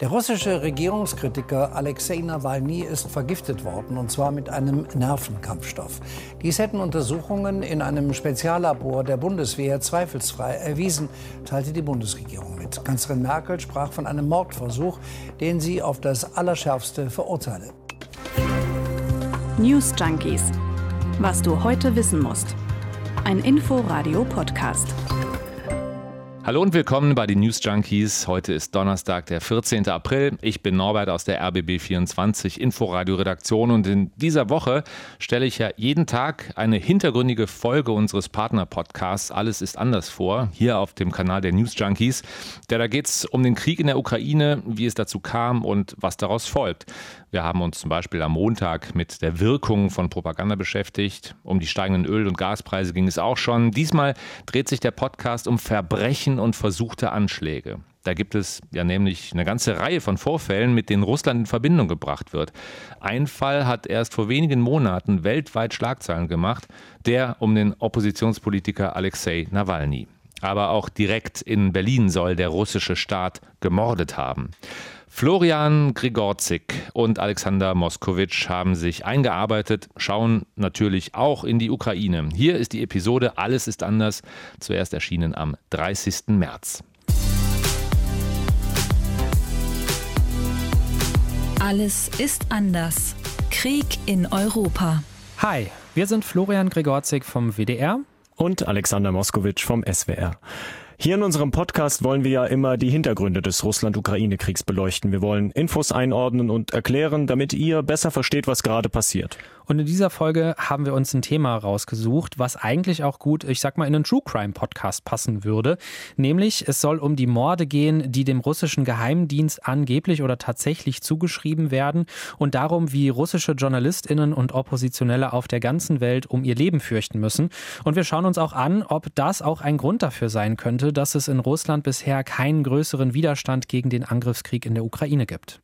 Der russische Regierungskritiker Alexei Nawalny ist vergiftet worden, und zwar mit einem Nervenkampfstoff. Dies hätten Untersuchungen in einem Speziallabor der Bundeswehr zweifelsfrei erwiesen, teilte die Bundesregierung mit. Kanzlerin Merkel sprach von einem Mordversuch, den sie auf das Allerschärfste verurteile. News Junkies. Was du heute wissen musst. Ein Info-Radio-Podcast. Hallo und willkommen bei den News Junkies. Heute ist Donnerstag, der 14. April. Ich bin Norbert aus der RBB24 Inforadio Redaktion und in dieser Woche stelle ich ja jeden Tag eine hintergründige Folge unseres Partner-Podcasts Alles ist anders vor, hier auf dem Kanal der News Junkies. Da, da geht es um den Krieg in der Ukraine, wie es dazu kam und was daraus folgt. Wir haben uns zum Beispiel am Montag mit der Wirkung von Propaganda beschäftigt. Um die steigenden Öl- und Gaspreise ging es auch schon. Diesmal dreht sich der Podcast um Verbrechen und versuchte Anschläge. Da gibt es ja nämlich eine ganze Reihe von Vorfällen, mit denen Russland in Verbindung gebracht wird. Ein Fall hat erst vor wenigen Monaten weltweit Schlagzeilen gemacht, der um den Oppositionspolitiker Alexei Nawalny. Aber auch direkt in Berlin soll der russische Staat gemordet haben. Florian Grigorzik und Alexander Moskowitsch haben sich eingearbeitet, schauen natürlich auch in die Ukraine. Hier ist die Episode Alles ist anders, zuerst erschienen am 30. März. Alles ist anders. Krieg in Europa. Hi, wir sind Florian Gregorzik vom WDR und Alexander Moskowitsch vom SWR. Hier in unserem Podcast wollen wir ja immer die Hintergründe des Russland-Ukraine-Kriegs beleuchten. Wir wollen Infos einordnen und erklären, damit ihr besser versteht, was gerade passiert. Und in dieser Folge haben wir uns ein Thema rausgesucht, was eigentlich auch gut, ich sag mal, in einen True Crime Podcast passen würde. Nämlich, es soll um die Morde gehen, die dem russischen Geheimdienst angeblich oder tatsächlich zugeschrieben werden und darum, wie russische JournalistInnen und Oppositionelle auf der ganzen Welt um ihr Leben fürchten müssen. Und wir schauen uns auch an, ob das auch ein Grund dafür sein könnte, dass es in Russland bisher keinen größeren Widerstand gegen den Angriffskrieg in der Ukraine gibt.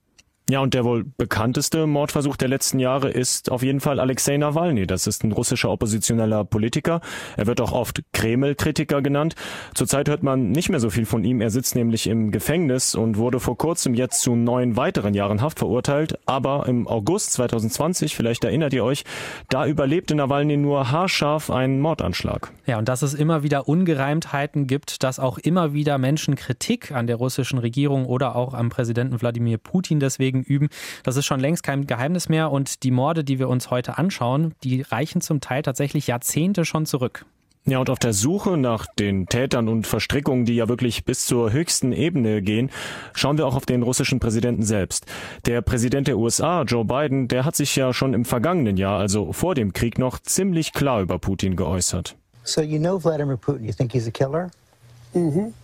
Ja, und der wohl bekannteste Mordversuch der letzten Jahre ist auf jeden Fall Alexei Nawalny. Das ist ein russischer oppositioneller Politiker. Er wird auch oft Kreml-Kritiker genannt. Zurzeit hört man nicht mehr so viel von ihm. Er sitzt nämlich im Gefängnis und wurde vor kurzem jetzt zu neun weiteren Jahren Haft verurteilt. Aber im August 2020, vielleicht erinnert ihr euch, da überlebte Nawalny nur haarscharf einen Mordanschlag. Ja, und dass es immer wieder Ungereimtheiten gibt, dass auch immer wieder Menschen Kritik an der russischen Regierung oder auch am Präsidenten Wladimir Putin deswegen üben. Das ist schon längst kein Geheimnis mehr und die Morde, die wir uns heute anschauen, die reichen zum Teil tatsächlich Jahrzehnte schon zurück. Ja, und auf der Suche nach den Tätern und Verstrickungen, die ja wirklich bis zur höchsten Ebene gehen, schauen wir auch auf den russischen Präsidenten selbst. Der Präsident der USA, Joe Biden, der hat sich ja schon im vergangenen Jahr, also vor dem Krieg noch, ziemlich klar über Putin geäußert. So you know Vladimir Putin, you think he's a killer? Mhm.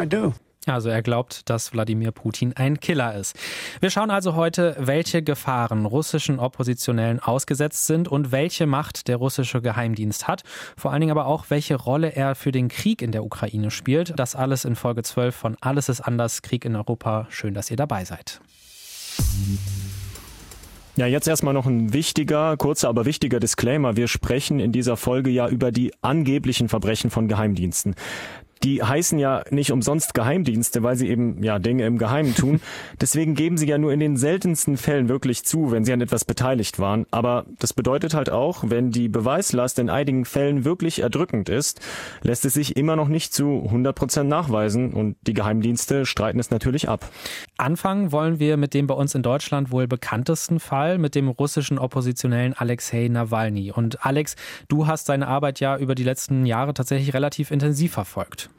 I do. Also er glaubt, dass Wladimir Putin ein Killer ist. Wir schauen also heute, welche Gefahren russischen Oppositionellen ausgesetzt sind und welche Macht der russische Geheimdienst hat. Vor allen Dingen aber auch, welche Rolle er für den Krieg in der Ukraine spielt. Das alles in Folge 12 von Alles ist anders, Krieg in Europa. Schön, dass ihr dabei seid. Ja, jetzt erstmal noch ein wichtiger, kurzer, aber wichtiger Disclaimer. Wir sprechen in dieser Folge ja über die angeblichen Verbrechen von Geheimdiensten die heißen ja nicht umsonst Geheimdienste, weil sie eben ja Dinge im Geheimen tun. Deswegen geben sie ja nur in den seltensten Fällen wirklich zu, wenn sie an etwas beteiligt waren. Aber das bedeutet halt auch, wenn die Beweislast in einigen Fällen wirklich erdrückend ist, lässt es sich immer noch nicht zu 100 Prozent nachweisen und die Geheimdienste streiten es natürlich ab. Anfangen wollen wir mit dem bei uns in Deutschland wohl bekanntesten Fall, mit dem russischen Oppositionellen Alexei Nawalny. Und Alex, du hast seine Arbeit ja über die letzten Jahre tatsächlich relativ intensiv verfolgt.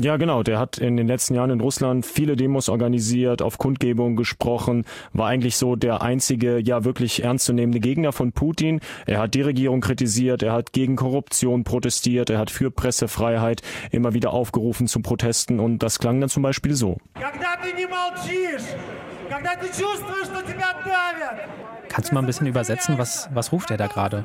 Ja, genau. Der hat in den letzten Jahren in Russland viele Demos organisiert, auf Kundgebungen gesprochen, war eigentlich so der einzige, ja wirklich ernstzunehmende Gegner von Putin. Er hat die Regierung kritisiert, er hat gegen Korruption protestiert, er hat für Pressefreiheit immer wieder aufgerufen zu Protesten und das klang dann zum Beispiel so. Kannst du mal ein bisschen übersetzen, was, was ruft er da gerade?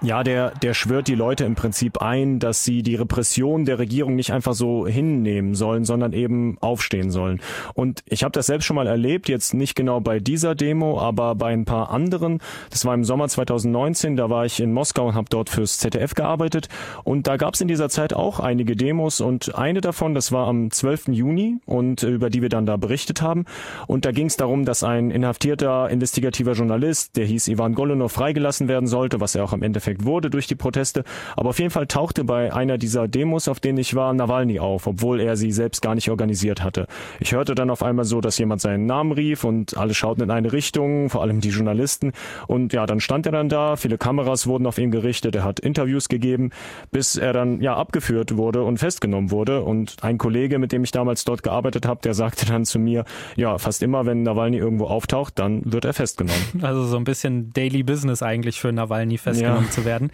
Ja, der, der schwört die Leute im Prinzip ein, dass sie die Repression der Regierung nicht einfach so hinnehmen sollen, sondern eben aufstehen sollen. Und ich habe das selbst schon mal erlebt, jetzt nicht genau bei dieser Demo, aber bei ein paar anderen. Das war im Sommer 2019, da war ich in Moskau und habe dort fürs ZDF gearbeitet. Und da gab es in dieser Zeit auch einige Demos und eine davon, das war am 12. Juni und äh, über die wir dann da berichtet haben. Und da ging es darum, dass ein inhaftierter investigativer Journalist, der hieß Ivan Golunov, freigelassen werden sollte, was er auch am Endeffekt Endeffekt wurde durch die Proteste. Aber auf jeden Fall tauchte bei einer dieser Demos, auf denen ich war, Nawalny auf, obwohl er sie selbst gar nicht organisiert hatte. Ich hörte dann auf einmal so, dass jemand seinen Namen rief und alle schauten in eine Richtung, vor allem die Journalisten. Und ja, dann stand er dann da, viele Kameras wurden auf ihn gerichtet, er hat Interviews gegeben, bis er dann ja abgeführt wurde und festgenommen wurde. Und ein Kollege, mit dem ich damals dort gearbeitet habe, der sagte dann zu mir, ja, fast immer, wenn Nawalny irgendwo auftaucht, dann wird er festgenommen. Also so ein bisschen Daily Business eigentlich für Nawalny festgenommen ja. Zu werden.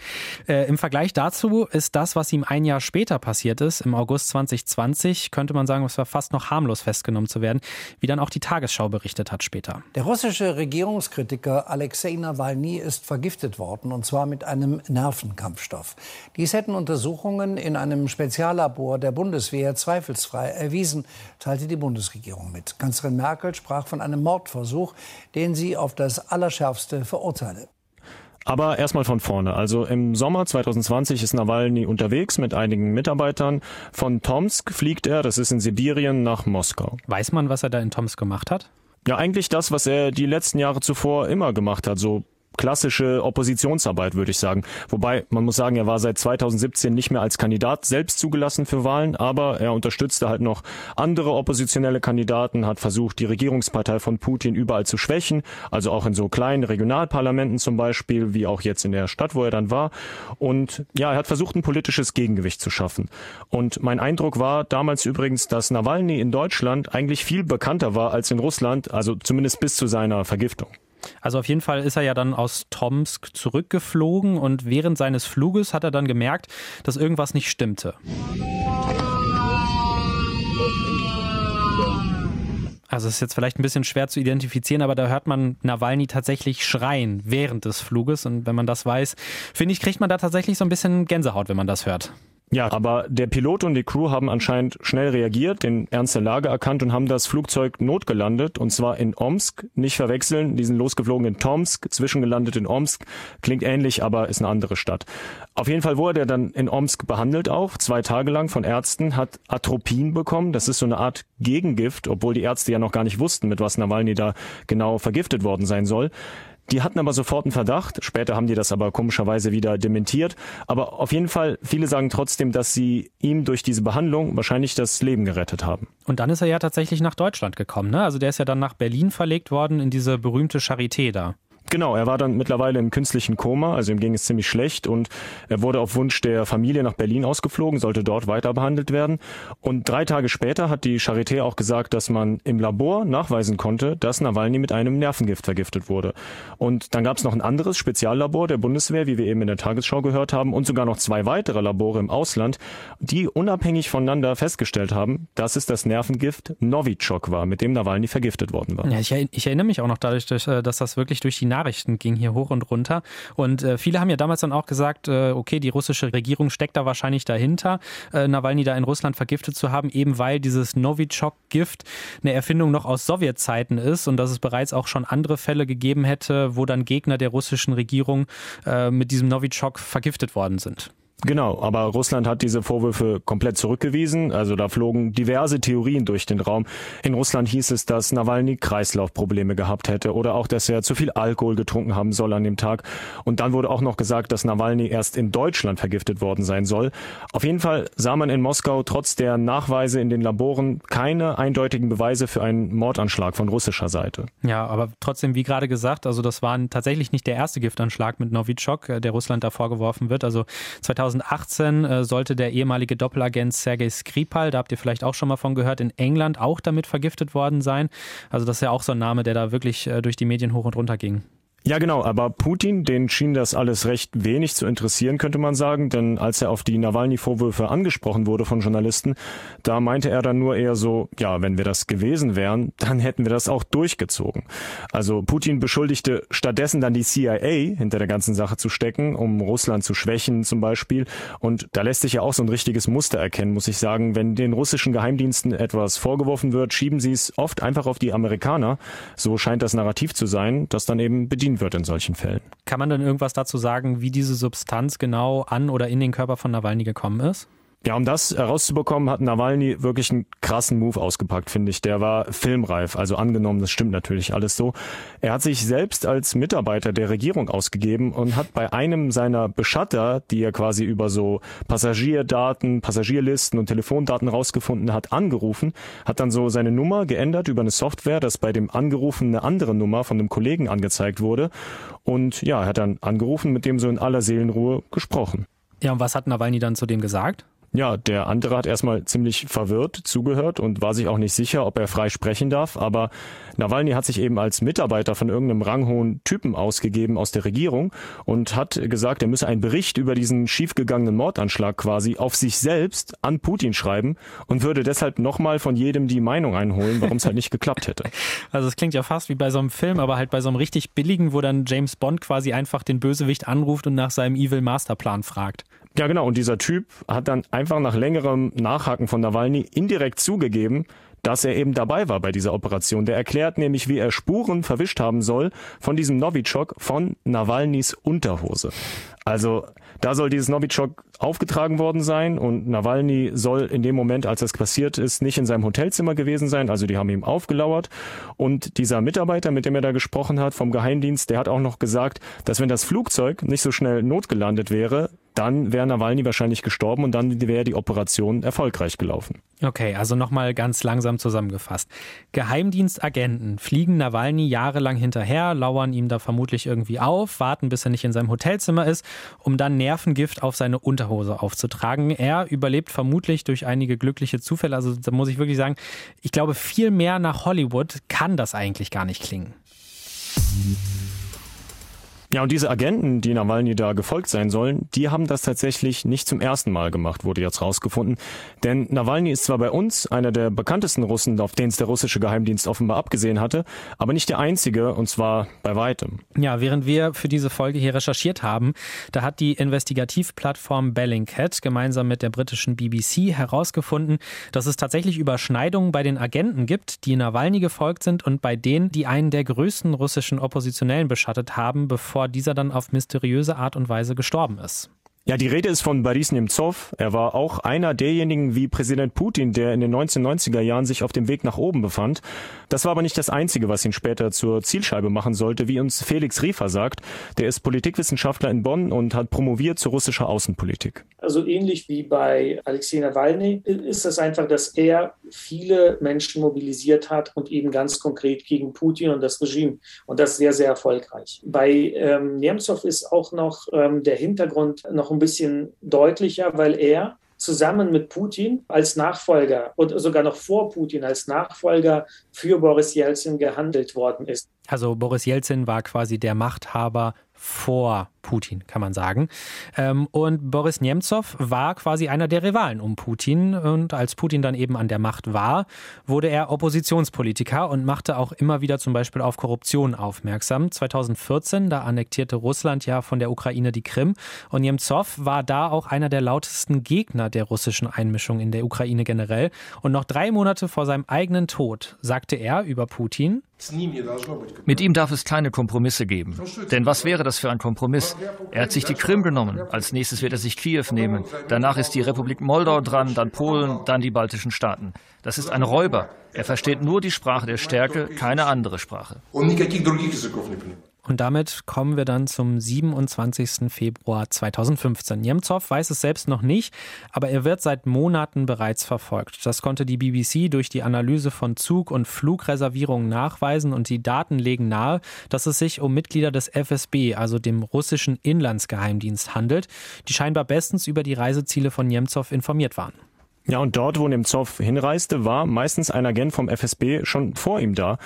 Äh, Im Vergleich dazu ist das, was ihm ein Jahr später passiert ist, im August 2020, könnte man sagen, es war fast noch harmlos festgenommen zu werden, wie dann auch die Tagesschau berichtet hat später. Der russische Regierungskritiker Alexei Nawalny ist vergiftet worden, und zwar mit einem Nervenkampfstoff. Dies hätten Untersuchungen in einem Speziallabor der Bundeswehr zweifelsfrei erwiesen, teilte die Bundesregierung mit. Kanzlerin Merkel sprach von einem Mordversuch, den sie auf das Allerschärfste verurteile. Aber erstmal von vorne. Also im Sommer 2020 ist Nawalny unterwegs mit einigen Mitarbeitern. Von Tomsk fliegt er, das ist in Sibirien, nach Moskau. Weiß man, was er da in Tomsk gemacht hat? Ja, eigentlich das, was er die letzten Jahre zuvor immer gemacht hat, so klassische Oppositionsarbeit, würde ich sagen. Wobei, man muss sagen, er war seit 2017 nicht mehr als Kandidat selbst zugelassen für Wahlen, aber er unterstützte halt noch andere oppositionelle Kandidaten, hat versucht, die Regierungspartei von Putin überall zu schwächen, also auch in so kleinen Regionalparlamenten zum Beispiel, wie auch jetzt in der Stadt, wo er dann war. Und ja, er hat versucht, ein politisches Gegengewicht zu schaffen. Und mein Eindruck war damals übrigens, dass Nawalny in Deutschland eigentlich viel bekannter war als in Russland, also zumindest bis zu seiner Vergiftung. Also auf jeden Fall ist er ja dann aus Tomsk zurückgeflogen und während seines Fluges hat er dann gemerkt, dass irgendwas nicht stimmte. Also es ist jetzt vielleicht ein bisschen schwer zu identifizieren, aber da hört man Nawalny tatsächlich schreien während des Fluges. Und wenn man das weiß, finde ich, kriegt man da tatsächlich so ein bisschen Gänsehaut, wenn man das hört. Ja, aber der Pilot und die Crew haben anscheinend schnell reagiert, den Ernst der Lage erkannt und haben das Flugzeug notgelandet und zwar in Omsk. Nicht verwechseln, diesen losgeflogenen Tomsk, zwischengelandet in Omsk. Klingt ähnlich, aber ist eine andere Stadt. Auf jeden Fall wurde er dann in Omsk behandelt auch, zwei Tage lang von Ärzten, hat Atropin bekommen. Das ist so eine Art Gegengift, obwohl die Ärzte ja noch gar nicht wussten, mit was Nawalny da genau vergiftet worden sein soll. Die hatten aber sofort einen Verdacht. Später haben die das aber komischerweise wieder dementiert. Aber auf jeden Fall, viele sagen trotzdem, dass sie ihm durch diese Behandlung wahrscheinlich das Leben gerettet haben. Und dann ist er ja tatsächlich nach Deutschland gekommen. Ne? Also der ist ja dann nach Berlin verlegt worden in diese berühmte Charité da. Genau, er war dann mittlerweile im künstlichen Koma, also ihm ging es ziemlich schlecht und er wurde auf Wunsch der Familie nach Berlin ausgeflogen, sollte dort weiter behandelt werden. Und drei Tage später hat die Charité auch gesagt, dass man im Labor nachweisen konnte, dass Nawalny mit einem Nervengift vergiftet wurde. Und dann gab es noch ein anderes Speziallabor der Bundeswehr, wie wir eben in der Tagesschau gehört haben, und sogar noch zwei weitere Labore im Ausland, die unabhängig voneinander festgestellt haben, dass es das Nervengift Novichok war, mit dem Nawalny vergiftet worden war. Ja, ich, ich erinnere mich auch noch dadurch, äh, dass das wirklich durch die Nachrichten ging hier hoch und runter. Und äh, viele haben ja damals dann auch gesagt, äh, okay, die russische Regierung steckt da wahrscheinlich dahinter, äh, Nawalny da in Russland vergiftet zu haben, eben weil dieses Novichok-Gift eine Erfindung noch aus Sowjetzeiten ist und dass es bereits auch schon andere Fälle gegeben hätte, wo dann Gegner der russischen Regierung äh, mit diesem Novichok vergiftet worden sind. Genau, aber Russland hat diese Vorwürfe komplett zurückgewiesen. Also da flogen diverse Theorien durch den Raum. In Russland hieß es, dass Nawalny Kreislaufprobleme gehabt hätte oder auch, dass er zu viel Alkohol getrunken haben soll an dem Tag. Und dann wurde auch noch gesagt, dass Nawalny erst in Deutschland vergiftet worden sein soll. Auf jeden Fall sah man in Moskau trotz der Nachweise in den Laboren keine eindeutigen Beweise für einen Mordanschlag von russischer Seite. Ja, aber trotzdem, wie gerade gesagt, also das war tatsächlich nicht der erste Giftanschlag mit Novichok, äh, der Russland da vorgeworfen wird. Also 2000 2018 äh, sollte der ehemalige Doppelagent Sergei Skripal, da habt ihr vielleicht auch schon mal von gehört, in England auch damit vergiftet worden sein. Also das ist ja auch so ein Name, der da wirklich äh, durch die Medien hoch und runter ging. Ja, genau, aber Putin, den schien das alles recht wenig zu interessieren, könnte man sagen, denn als er auf die Nawalny-Vorwürfe angesprochen wurde von Journalisten, da meinte er dann nur eher so, ja, wenn wir das gewesen wären, dann hätten wir das auch durchgezogen. Also Putin beschuldigte stattdessen dann die CIA hinter der ganzen Sache zu stecken, um Russland zu schwächen zum Beispiel. Und da lässt sich ja auch so ein richtiges Muster erkennen, muss ich sagen. Wenn den russischen Geheimdiensten etwas vorgeworfen wird, schieben sie es oft einfach auf die Amerikaner. So scheint das Narrativ zu sein, das dann eben bedient entschieden wird in solchen Fällen. Kann man denn irgendwas dazu sagen, wie diese Substanz genau an oder in den Körper von Nawalny gekommen ist? Ja, um das herauszubekommen, hat Nawalny wirklich einen krassen Move ausgepackt, finde ich. Der war filmreif, also angenommen, das stimmt natürlich alles so. Er hat sich selbst als Mitarbeiter der Regierung ausgegeben und hat bei einem seiner Beschatter, die er quasi über so Passagierdaten, Passagierlisten und Telefondaten rausgefunden hat, angerufen, hat dann so seine Nummer geändert über eine Software, dass bei dem Angerufen eine andere Nummer von einem Kollegen angezeigt wurde. Und ja, er hat dann angerufen, mit dem so in aller Seelenruhe gesprochen. Ja, und was hat Nawalny dann zu dem gesagt? Ja, der andere hat erstmal ziemlich verwirrt zugehört und war sich auch nicht sicher, ob er frei sprechen darf. Aber Nawalny hat sich eben als Mitarbeiter von irgendeinem ranghohen Typen ausgegeben aus der Regierung und hat gesagt, er müsse einen Bericht über diesen schiefgegangenen Mordanschlag quasi auf sich selbst an Putin schreiben und würde deshalb nochmal von jedem die Meinung einholen, warum es halt nicht geklappt hätte. Also es klingt ja fast wie bei so einem Film, aber halt bei so einem richtig billigen, wo dann James Bond quasi einfach den Bösewicht anruft und nach seinem Evil Masterplan fragt. Ja, genau. Und dieser Typ hat dann einfach nach längerem Nachhaken von Nawalny indirekt zugegeben, dass er eben dabei war bei dieser Operation. Der erklärt nämlich, wie er Spuren verwischt haben soll von diesem Novichok von Nawalnys Unterhose. Also da soll dieses Novichok aufgetragen worden sein und Nawalny soll in dem Moment, als das passiert ist, nicht in seinem Hotelzimmer gewesen sein. Also die haben ihm aufgelauert und dieser Mitarbeiter, mit dem er da gesprochen hat vom Geheimdienst, der hat auch noch gesagt, dass wenn das Flugzeug nicht so schnell notgelandet wäre, dann wäre Nawalny wahrscheinlich gestorben und dann wäre die Operation erfolgreich gelaufen. Okay, also nochmal ganz langsam zusammengefasst. Geheimdienstagenten fliegen Nawalny jahrelang hinterher, lauern ihm da vermutlich irgendwie auf, warten, bis er nicht in seinem Hotelzimmer ist, um dann Nervengift auf seine Unterhose aufzutragen. Er überlebt vermutlich durch einige glückliche Zufälle. Also da muss ich wirklich sagen, ich glaube, viel mehr nach Hollywood kann das eigentlich gar nicht klingen. Ja, und diese Agenten, die Nawalny da gefolgt sein sollen, die haben das tatsächlich nicht zum ersten Mal gemacht, wurde jetzt rausgefunden. Denn Nawalny ist zwar bei uns einer der bekanntesten Russen, auf den es der russische Geheimdienst offenbar abgesehen hatte, aber nicht der einzige, und zwar bei weitem. Ja, während wir für diese Folge hier recherchiert haben, da hat die Investigativplattform Bellingcat gemeinsam mit der britischen BBC herausgefunden, dass es tatsächlich Überschneidungen bei den Agenten gibt, die Nawalny gefolgt sind und bei denen, die einen der größten russischen Oppositionellen beschattet haben, bevor bevor dieser dann auf mysteriöse Art und Weise gestorben ist. Ja, die Rede ist von Boris Nemtsov. Er war auch einer derjenigen wie Präsident Putin, der in den 1990er Jahren sich auf dem Weg nach oben befand. Das war aber nicht das Einzige, was ihn später zur Zielscheibe machen sollte, wie uns Felix Riefer sagt. Der ist Politikwissenschaftler in Bonn und hat promoviert zu russischer Außenpolitik. Also ähnlich wie bei Alexei Nawalny ist es einfach, dass er viele Menschen mobilisiert hat und eben ganz konkret gegen Putin und das Regime. Und das sehr, sehr erfolgreich. Bei ähm, Nemtsov ist auch noch ähm, der Hintergrund noch ein bisschen deutlicher, weil er zusammen mit Putin als Nachfolger und sogar noch vor Putin als Nachfolger für Boris Jelzin gehandelt worden ist. Also Boris Jelzin war quasi der Machthaber vor Putin, kann man sagen. Ähm, und Boris Nemtsov war quasi einer der Rivalen um Putin. Und als Putin dann eben an der Macht war, wurde er Oppositionspolitiker und machte auch immer wieder zum Beispiel auf Korruption aufmerksam. 2014, da annektierte Russland ja von der Ukraine die Krim. Und Nemtsov war da auch einer der lautesten Gegner der russischen Einmischung in der Ukraine generell. Und noch drei Monate vor seinem eigenen Tod sagte er über Putin, mit ihm darf es keine Kompromisse geben. Denn was wäre das für ein Kompromiss? Er hat sich die Krim genommen. Als nächstes wird er sich Kiew nehmen. Danach ist die Republik Moldau dran, dann Polen, dann die baltischen Staaten. Das ist ein Räuber. Er versteht nur die Sprache der Stärke, keine andere Sprache. Und damit kommen wir dann zum 27. Februar 2015. Nemtsov weiß es selbst noch nicht, aber er wird seit Monaten bereits verfolgt. Das konnte die BBC durch die Analyse von Zug- und Flugreservierungen nachweisen und die Daten legen nahe, dass es sich um Mitglieder des FSB, also dem russischen Inlandsgeheimdienst, handelt, die scheinbar bestens über die Reiseziele von Nemtsov informiert waren. Ja, und dort, wo Nemtsov hinreiste, war meistens ein Agent vom FSB schon vor ihm da.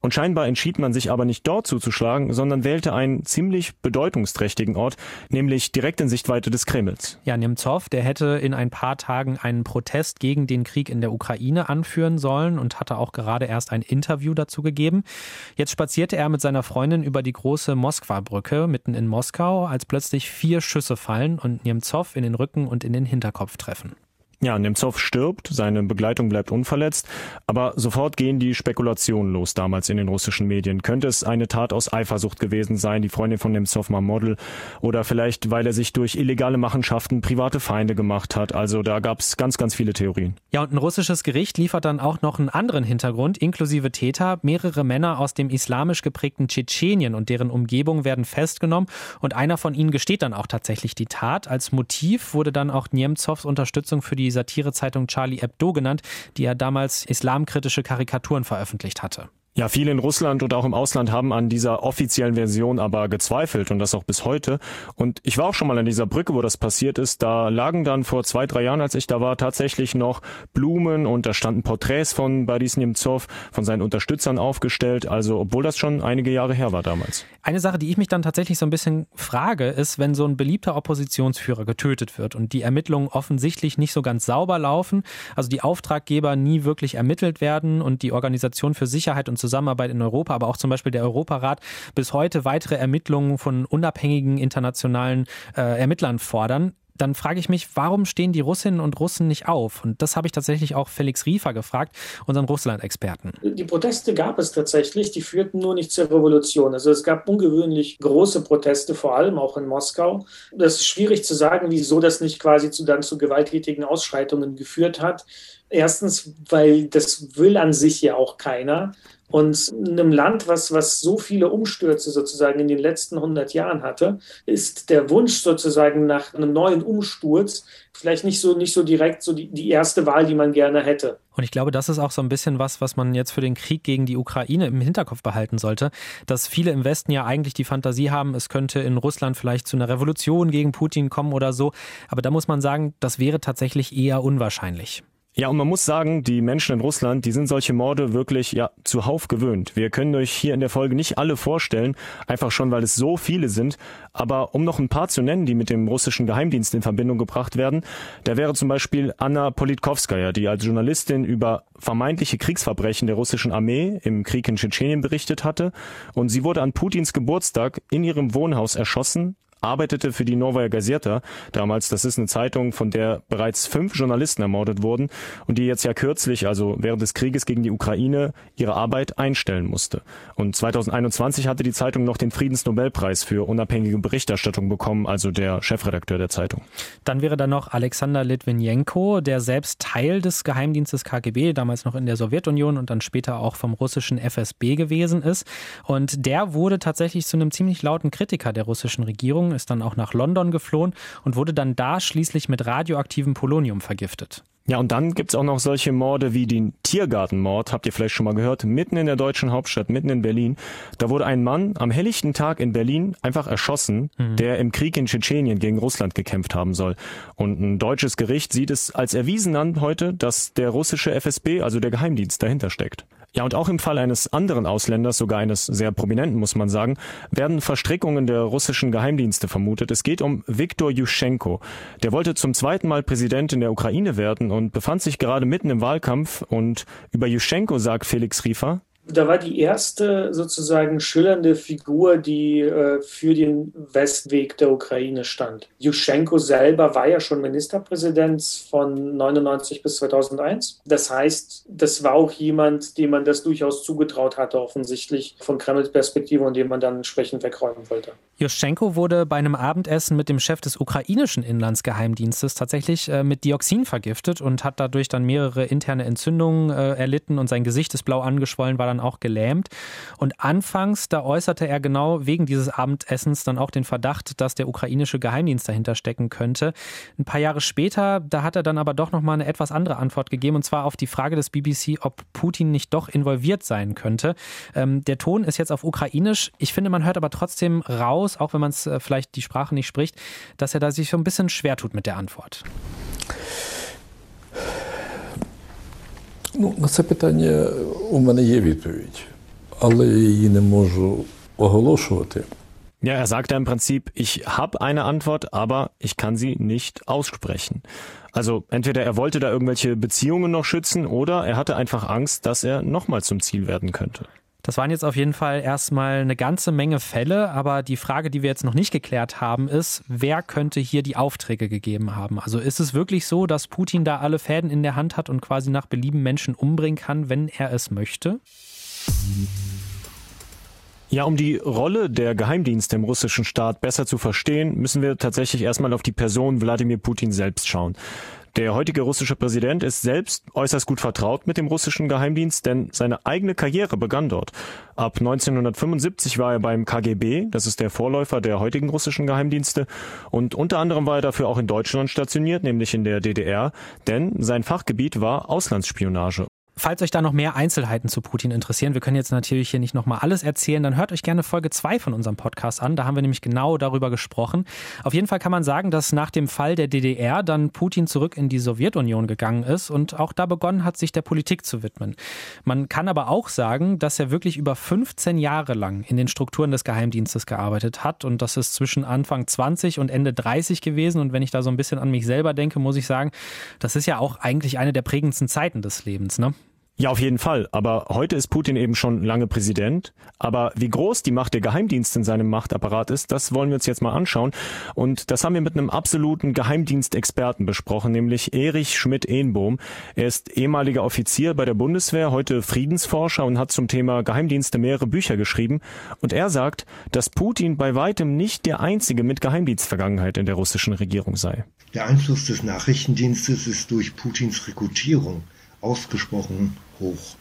Und scheinbar entschied man sich aber nicht dort zuzuschlagen, sondern wählte einen ziemlich bedeutungsträchtigen Ort, nämlich direkt in Sichtweite des Kremls. Ja, Nemtsov, der hätte in ein paar Tagen einen Protest gegen den Krieg in der Ukraine anführen sollen und hatte auch gerade erst ein Interview dazu gegeben. Jetzt spazierte er mit seiner Freundin über die große Moskwa-Brücke mitten in Moskau, als plötzlich vier Schüsse fallen und Nemtsov in den Rücken und in den Hinterkopf treffen. Ja, Nemtsov stirbt, seine Begleitung bleibt unverletzt, aber sofort gehen die Spekulationen los damals in den russischen Medien. Könnte es eine Tat aus Eifersucht gewesen sein, die Freundin von Nemtsov mal Model, oder vielleicht, weil er sich durch illegale Machenschaften private Feinde gemacht hat. Also da gab es ganz, ganz viele Theorien. Ja, und ein russisches Gericht liefert dann auch noch einen anderen Hintergrund, inklusive Täter. Mehrere Männer aus dem islamisch geprägten Tschetschenien und deren Umgebung werden festgenommen und einer von ihnen gesteht dann auch tatsächlich die Tat. Als Motiv wurde dann auch Nemtsovs Unterstützung für die die Satirezeitung Charlie Hebdo genannt, die er damals islamkritische Karikaturen veröffentlicht hatte. Ja, viele in Russland und auch im Ausland haben an dieser offiziellen Version aber gezweifelt und das auch bis heute. Und ich war auch schon mal an dieser Brücke, wo das passiert ist. Da lagen dann vor zwei, drei Jahren, als ich da war, tatsächlich noch Blumen und da standen Porträts von Boris Nemtsov, von seinen Unterstützern aufgestellt. Also, obwohl das schon einige Jahre her war damals. Eine Sache, die ich mich dann tatsächlich so ein bisschen frage, ist, wenn so ein beliebter Oppositionsführer getötet wird und die Ermittlungen offensichtlich nicht so ganz sauber laufen, also die Auftraggeber nie wirklich ermittelt werden und die Organisation für Sicherheit und Zusammenarbeit in Europa, aber auch zum Beispiel der Europarat bis heute weitere Ermittlungen von unabhängigen internationalen äh, Ermittlern fordern dann frage ich mich, warum stehen die Russinnen und Russen nicht auf? Und das habe ich tatsächlich auch Felix Riefer gefragt, unseren Russland-Experten. Die Proteste gab es tatsächlich, die führten nur nicht zur Revolution. Also es gab ungewöhnlich große Proteste, vor allem auch in Moskau. Das ist schwierig zu sagen, wieso das nicht quasi zu, dann zu gewalttätigen Ausschreitungen geführt hat. Erstens, weil das will an sich ja auch keiner. Und in einem Land, was, was so viele Umstürze sozusagen in den letzten 100 Jahren hatte, ist der Wunsch sozusagen nach einem neuen Umsturz vielleicht nicht so, nicht so direkt so die, die erste Wahl, die man gerne hätte. Und ich glaube, das ist auch so ein bisschen was, was man jetzt für den Krieg gegen die Ukraine im Hinterkopf behalten sollte, dass viele im Westen ja eigentlich die Fantasie haben, es könnte in Russland vielleicht zu einer Revolution gegen Putin kommen oder so. Aber da muss man sagen, das wäre tatsächlich eher unwahrscheinlich. Ja, und man muss sagen, die Menschen in Russland, die sind solche Morde wirklich ja zuhauf gewöhnt. Wir können euch hier in der Folge nicht alle vorstellen, einfach schon, weil es so viele sind. Aber um noch ein paar zu nennen, die mit dem russischen Geheimdienst in Verbindung gebracht werden, da wäre zum Beispiel Anna Politkovskaya, die als Journalistin über vermeintliche Kriegsverbrechen der russischen Armee im Krieg in Tschetschenien berichtet hatte. Und sie wurde an Putins Geburtstag in ihrem Wohnhaus erschossen, arbeitete für die Novaya Gazeta damals. Das ist eine Zeitung, von der bereits fünf Journalisten ermordet wurden und die jetzt ja kürzlich, also während des Krieges gegen die Ukraine, ihre Arbeit einstellen musste. Und 2021 hatte die Zeitung noch den Friedensnobelpreis für unabhängige Berichterstattung bekommen, also der Chefredakteur der Zeitung. Dann wäre da noch Alexander Litvinenko, der selbst Teil des Geheimdienstes KGB, damals noch in der Sowjetunion und dann später auch vom russischen FSB gewesen ist. Und der wurde tatsächlich zu einem ziemlich lauten Kritiker der russischen Regierung geflogen, ist dann auch nach London geflohen und wurde dann da schließlich mit radioaktivem Polonium vergiftet. Ja, und dann gibt's auch noch solche Morde wie den Tiergartenmord, habt ihr vielleicht schon mal gehört, mitten in der deutschen Hauptstadt, mitten in Berlin. Da wurde ein Mann am helllichten Tag in Berlin einfach erschossen, mhm. der im Krieg in Tschetschenien gegen Russland gekämpft haben soll. Und ein deutsches Gericht sieht es als erwiesen an heute, dass der russische FSB, also der Geheimdienst, dahinter steckt. Ja, und auch im Fall eines anderen Ausländers, sogar eines sehr prominenten, muss man sagen, werden Verstrickungen der russischen Geheimdienste vermutet. Es geht um Viktor Juschenko. Der wollte zum zweiten Mal Präsident in der Ukraine werden und befand sich gerade mitten im Wahlkampf. Und über Juschenko sagt Felix Riefer, da war die erste sozusagen schillernde Figur, die äh, für den Westweg der Ukraine stand. Juschenko selber war ja schon Ministerpräsident von 99 bis 2001. Das heißt, das war auch jemand, dem man das durchaus zugetraut hatte, offensichtlich von Kremls Perspektive und dem man dann entsprechend wegräumen wollte. Juschenko wurde bei einem Abendessen mit dem Chef des ukrainischen Inlandsgeheimdienstes tatsächlich äh, mit Dioxin vergiftet und hat dadurch dann mehrere interne Entzündungen äh, erlitten und sein Gesicht ist blau angeschwollen, war dann dann auch gelähmt. Und anfangs, da äußerte er genau wegen dieses Abendessens dann auch den Verdacht, dass der ukrainische Geheimdienst dahinter stecken könnte. Ein paar Jahre später, da hat er dann aber doch nochmal eine etwas andere Antwort gegeben, und zwar auf die Frage des BBC, ob Putin nicht doch involviert sein könnte. Ähm, der Ton ist jetzt auf Ukrainisch. Ich finde, man hört aber trotzdem raus, auch wenn man es äh, vielleicht die Sprache nicht spricht, dass er da sich so ein bisschen schwer tut mit der Antwort. Ну, на це питання у мене є відповідь, але я її не можу оголошувати. Ja, er sagte im Prinzip, ich habe eine Antwort, aber ich kann sie nicht aussprechen. Also entweder er wollte da irgendwelche Beziehungen noch schützen oder er hatte einfach Angst, dass er nochmal zum Ziel werden könnte. Das waren jetzt auf jeden Fall erstmal eine ganze Menge Fälle, aber die Frage, die wir jetzt noch nicht geklärt haben, ist, wer könnte hier die Aufträge gegeben haben? Also ist es wirklich so, dass Putin da alle Fäden in der Hand hat und quasi nach Belieben Menschen umbringen kann, wenn er es möchte? Ja, um die Rolle der Geheimdienste im russischen Staat besser zu verstehen, müssen wir tatsächlich erstmal auf die Person Wladimir Putin selbst schauen. Der heutige russische Präsident ist selbst äußerst gut vertraut mit dem russischen Geheimdienst, denn seine eigene Karriere begann dort. Ab 1975 war er beim KGB, das ist der Vorläufer der heutigen russischen Geheimdienste, und unter anderem war er dafür auch in Deutschland stationiert, nämlich in der DDR, denn sein Fachgebiet war Auslandsspionage. Falls euch da noch mehr Einzelheiten zu Putin interessieren, wir können jetzt natürlich hier nicht nochmal alles erzählen, dann hört euch gerne Folge 2 von unserem Podcast an. Da haben wir nämlich genau darüber gesprochen. Auf jeden Fall kann man sagen, dass nach dem Fall der DDR dann Putin zurück in die Sowjetunion gegangen ist und auch da begonnen hat, sich der Politik zu widmen. Man kann aber auch sagen, dass er wirklich über 15 Jahre lang in den Strukturen des Geheimdienstes gearbeitet hat und das ist zwischen Anfang 20 und Ende 30 gewesen. Und wenn ich da so ein bisschen an mich selber denke, muss ich sagen, das ist ja auch eigentlich eine der prägendsten Zeiten des Lebens. Ne? Ja, auf jeden Fall. Aber heute ist Putin eben schon lange Präsident. Aber wie groß die Macht der Geheimdienste in seinem Machtapparat ist, das wollen wir uns jetzt mal anschauen. Und das haben wir mit einem absoluten Geheimdienstexperten besprochen, nämlich Erich Schmidt-Ehnbohm. Er ist ehemaliger Offizier bei der Bundeswehr, heute Friedensforscher und hat zum Thema Geheimdienste mehrere Bücher geschrieben. Und er sagt, dass Putin bei weitem nicht der einzige mit Geheimdienstvergangenheit in der russischen Regierung sei. Der Einfluss des Nachrichtendienstes ist durch Putins Rekrutierung ausgesprochen hoch.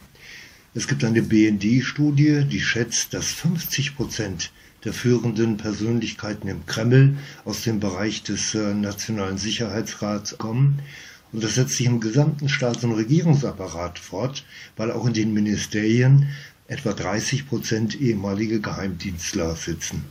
Es gibt eine BND-Studie, die schätzt, dass 50 Prozent der führenden Persönlichkeiten im Kreml aus dem Bereich des äh, Nationalen Sicherheitsrats kommen. Und das setzt sich im gesamten Staats- und Regierungsapparat fort, weil auch in den Ministerien etwa 30 Prozent ehemalige Geheimdienstler sitzen.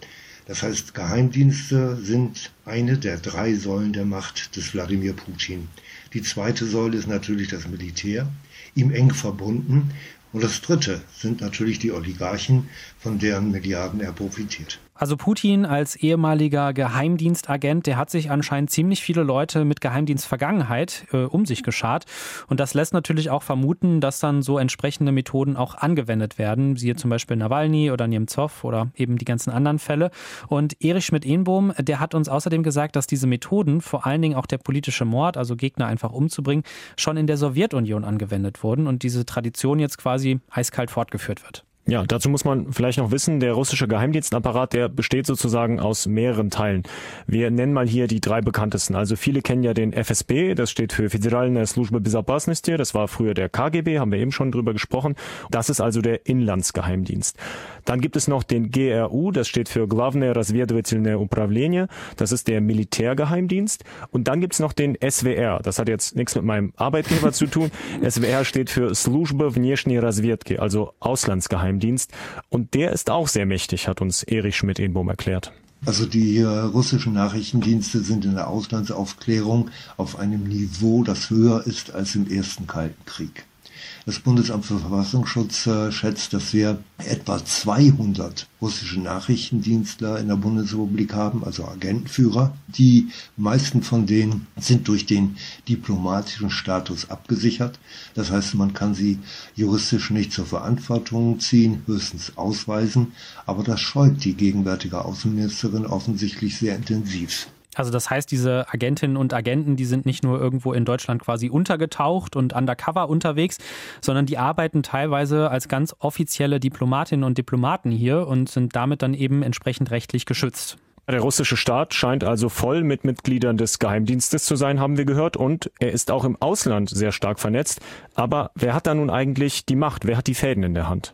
Das heißt, Geheimdienste sind eine der drei Säulen der Macht des Wladimir Putin. Die zweite Säule ist natürlich das Militär ihm eng verbunden. Und das Dritte sind natürlich die Oligarchen, von deren Milliarden er profitiert. Also Putin als ehemaliger Geheimdienstagent, der hat sich anscheinend ziemlich viele Leute mit Geheimdienstvergangenheit äh, um sich geschart. Und das lässt natürlich auch vermuten, dass dann so entsprechende Methoden auch angewendet werden, siehe zum Beispiel Nawalny oder Nemtsov oder eben die ganzen anderen Fälle. Und Erich Schmidt-Ehnbohm, der hat uns außerdem gesagt, dass diese Methoden, vor allen Dingen auch der politische Mord, also Gegner einfach umzubringen, schon in der Sowjetunion angewendet wurden und diese Tradition jetzt quasi eiskalt fortgeführt wird. Ja, dazu muss man vielleicht noch wissen, der russische Geheimdienstapparat, der besteht sozusagen aus mehreren Teilen. Wir nennen mal hier die drei bekanntesten. Also viele kennen ja den FSB, das steht für Федеральная служба безопасности, das war früher der KGB, haben wir eben schon drüber gesprochen. Das ist also der Inlandsgeheimdienst. Dann gibt es noch den GRU, das steht für Главное разведывательное управление, das ist der Militärgeheimdienst. Und dann gibt es noch den SWR, das hat jetzt nichts mit meinem Arbeitgeber zu tun. SWR steht für Служба внешней разведки, also Auslandsgeheimdienst. Geheimdienst. Und der ist auch sehr mächtig, hat uns Erich Schmidt-Ehnbohm erklärt. Also die äh, russischen Nachrichtendienste sind in der Auslandsaufklärung auf einem Niveau, das höher ist als im ersten Kalten Krieg. Das Bundesamt für Verfassungsschutz äh, schätzt, dass wir etwa 200 russische Nachrichtendienstler in der Bundesrepublik haben, also Agentenführer. Die meisten von denen sind durch den diplomatischen Status abgesichert. Das heißt, man kann sie juristisch nicht zur Verantwortung ziehen, höchstens ausweisen. Aber das scheut die gegenwärtige Außenministerin offensichtlich sehr intensiv. Also das heißt, diese Agentinnen und Agenten, die sind nicht nur irgendwo in Deutschland quasi untergetaucht und undercover unterwegs, sondern die arbeiten teilweise als ganz offizielle Diplomatinnen und Diplomaten hier und sind damit dann eben entsprechend rechtlich geschützt. Der russische Staat scheint also voll mit Mitgliedern des Geheimdienstes zu sein, haben wir gehört, und er ist auch im Ausland sehr stark vernetzt. Aber wer hat da nun eigentlich die Macht? Wer hat die Fäden in der Hand?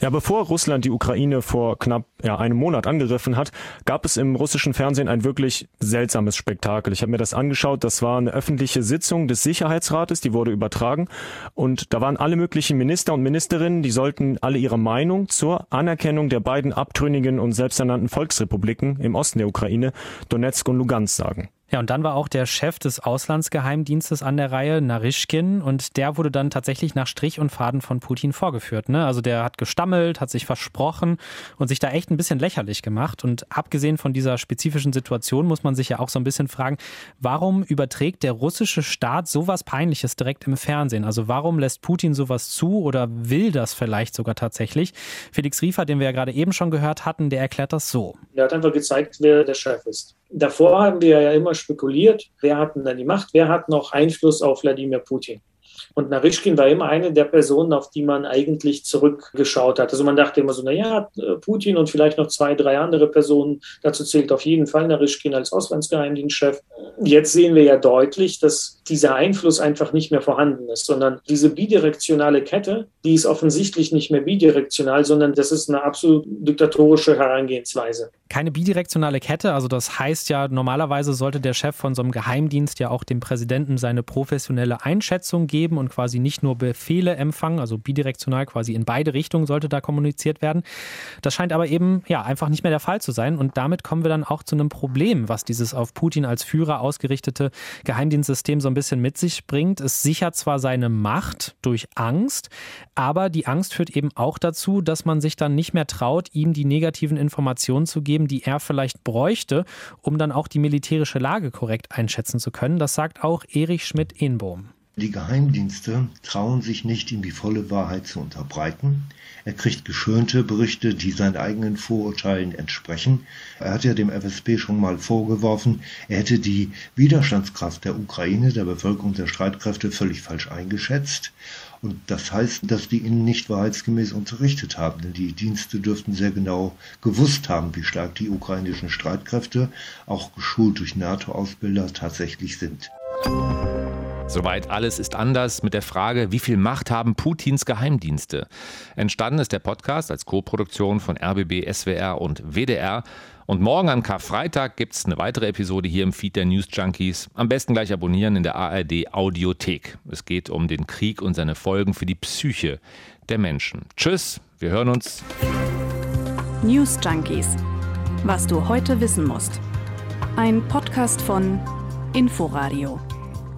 Ja, bevor Russland die Ukraine vor knapp ja, einem Monat angegriffen hat, gab es im russischen Fernsehen ein wirklich seltsames Spektakel. Ich habe mir das angeschaut. Das war eine öffentliche Sitzung des Sicherheitsrates, die wurde übertragen. Und da waren alle möglichen Minister und Ministerinnen, die sollten alle ihre Meinung zur Anerkennung der beiden abtrünnigen und selbsternannten Volksrepubliken im Osten der Ukraine, Donetsk und Lugansk, sagen. Ja, und dann war auch der Chef des Auslandsgeheimdienstes an der Reihe, Narischkin, und der wurde dann tatsächlich nach Strich und Faden von Putin vorgeführt. Ne? Also der hat gestammelt, hat sich versprochen und sich da echt ein bisschen lächerlich gemacht. Und abgesehen von dieser spezifischen Situation muss man sich ja auch so ein bisschen fragen, warum überträgt der russische Staat sowas Peinliches direkt im Fernsehen? Also warum lässt Putin sowas zu oder will das vielleicht sogar tatsächlich? Felix Riefer, den wir ja gerade eben schon gehört hatten, der erklärt das so. Er hat einfach gezeigt, wer der Chef ist. Davor haben wir ja immer spekuliert, wer hat denn da die Macht, wer hat noch Einfluss auf Wladimir Putin. Und Narischkin war immer eine der Personen, auf die man eigentlich zurückgeschaut hat. Also man dachte immer so, na ja, Putin und vielleicht noch zwei, drei andere Personen. Dazu zählt auf jeden Fall Narischkin als Auslandsgeheimdienstchef. Jetzt sehen wir ja deutlich, dass dieser Einfluss einfach nicht mehr vorhanden ist, sondern diese bidirektionale Kette, die ist offensichtlich nicht mehr bidirektional, sondern das ist eine absolut diktatorische Herangehensweise. Keine bidirektionale Kette, also das heißt ja, normalerweise sollte der Chef von so einem Geheimdienst ja auch dem Präsidenten seine professionelle Einschätzung geben und quasi nicht nur Befehle empfangen, also bidirektional quasi in beide Richtungen sollte da kommuniziert werden. Das scheint aber eben ja einfach nicht mehr der Fall zu sein und damit kommen wir dann auch zu einem Problem, was dieses auf Putin als Führer ausgerichtete Geheimdienstsystem so ein bisschen mit sich bringt. Es sichert zwar seine Macht durch Angst, aber die Angst führt eben auch dazu, dass man sich dann nicht mehr traut, ihm die negativen Informationen zu geben, die er vielleicht bräuchte, um dann auch die militärische Lage korrekt einschätzen zu können. Das sagt auch Erich Schmidt-Enbohm. Die Geheimdienste trauen sich nicht, ihm die volle Wahrheit zu unterbreiten. Er kriegt geschönte Berichte, die seinen eigenen Vorurteilen entsprechen. Er hat ja dem FSB schon mal vorgeworfen, er hätte die Widerstandskraft der Ukraine, der Bevölkerung der Streitkräfte völlig falsch eingeschätzt. Und das heißt, dass die ihn nicht wahrheitsgemäß unterrichtet haben, denn die Dienste dürften sehr genau gewusst haben, wie stark die ukrainischen Streitkräfte, auch geschult durch NATO-Ausbilder, tatsächlich sind. Soweit alles ist anders mit der Frage, wie viel Macht haben Putins Geheimdienste? Entstanden ist der Podcast als Co-Produktion von RBB, SWR und WDR. Und morgen an Karfreitag gibt es eine weitere Episode hier im Feed der News Junkies. Am besten gleich abonnieren in der ARD Audiothek. Es geht um den Krieg und seine Folgen für die Psyche der Menschen. Tschüss, wir hören uns. News Junkies. Was du heute wissen musst. Ein Podcast von Inforadio.